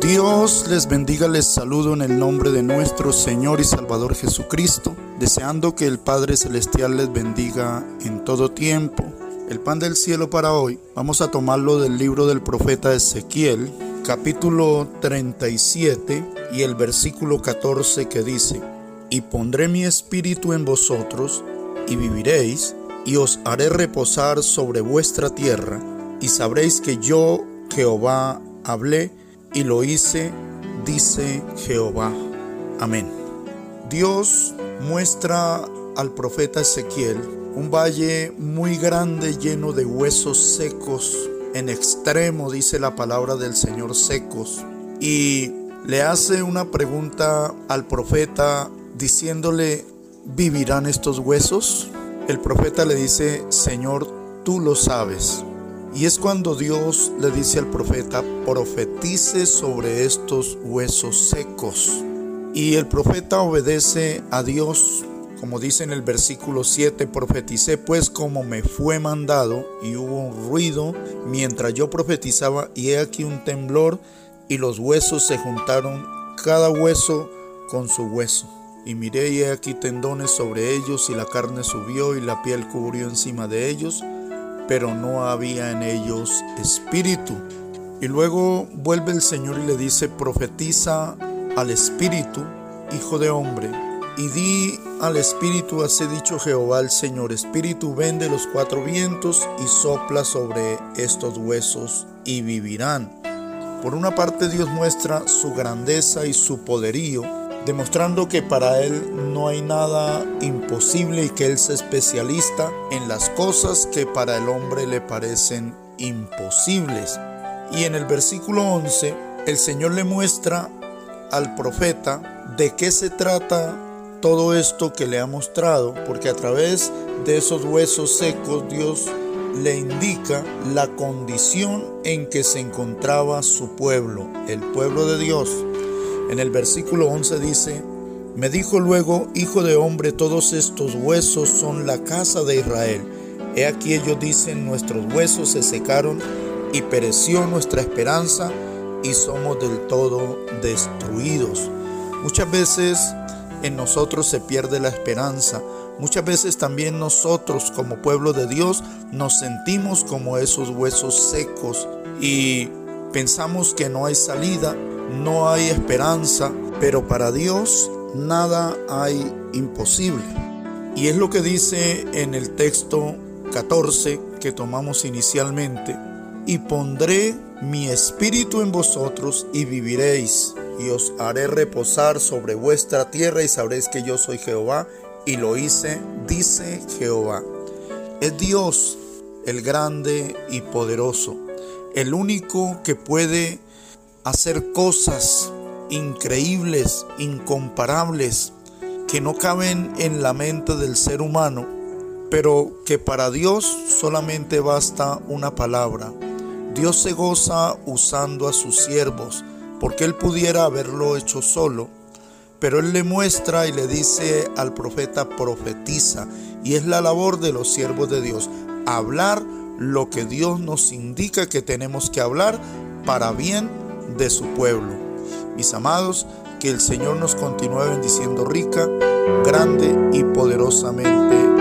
Dios les bendiga, les saludo en el nombre de nuestro Señor y Salvador Jesucristo, deseando que el Padre Celestial les bendiga en todo tiempo. El pan del cielo para hoy, vamos a tomarlo del libro del profeta Ezequiel, capítulo 37 y el versículo 14 que dice, y pondré mi espíritu en vosotros, y viviréis, y os haré reposar sobre vuestra tierra, y sabréis que yo, Jehová, hablé, y lo hice, dice Jehová. Amén. Dios muestra al profeta Ezequiel un valle muy grande lleno de huesos secos, en extremo dice la palabra del Señor secos, y le hace una pregunta al profeta diciéndole, ¿vivirán estos huesos? El profeta le dice, Señor, tú lo sabes. Y es cuando Dios le dice al profeta, profetice sobre estos huesos secos. Y el profeta obedece a Dios, como dice en el versículo 7, profeticé pues como me fue mandado, y hubo un ruido mientras yo profetizaba, y he aquí un temblor, y los huesos se juntaron, cada hueso con su hueso. Y miré y he aquí tendones sobre ellos, y la carne subió, y la piel cubrió encima de ellos, pero no había en ellos espíritu. Y luego vuelve el Señor y le dice, profetiza al espíritu, hijo de hombre, y di al espíritu, así dicho Jehová el Señor, espíritu ven de los cuatro vientos y sopla sobre estos huesos y vivirán. Por una parte Dios muestra su grandeza y su poderío, demostrando que para Él no hay nada imposible y que Él es especialista en las cosas que para el hombre le parecen imposibles. Y en el versículo 11, el Señor le muestra al profeta de qué se trata todo esto que le ha mostrado, porque a través de esos huesos secos Dios le indica la condición en que se encontraba su pueblo, el pueblo de Dios. En el versículo 11 dice, me dijo luego, hijo de hombre, todos estos huesos son la casa de Israel. He aquí ellos dicen, nuestros huesos se secaron y pereció nuestra esperanza y somos del todo destruidos. Muchas veces en nosotros se pierde la esperanza. Muchas veces también nosotros como pueblo de Dios nos sentimos como esos huesos secos y pensamos que no hay salida, no hay esperanza, pero para Dios nada hay imposible. Y es lo que dice en el texto 14 que tomamos inicialmente, y pondré mi espíritu en vosotros y viviréis, y os haré reposar sobre vuestra tierra y sabréis que yo soy Jehová, y lo hice, dice Jehová. Es Dios el grande y poderoso, el único que puede hacer cosas increíbles, incomparables, que no caben en la mente del ser humano, pero que para Dios solamente basta una palabra. Dios se goza usando a sus siervos, porque Él pudiera haberlo hecho solo, pero Él le muestra y le dice al profeta, profetiza, y es la labor de los siervos de Dios, hablar lo que Dios nos indica que tenemos que hablar para bien de su pueblo. Mis amados, que el Señor nos continúe bendiciendo rica, grande y poderosamente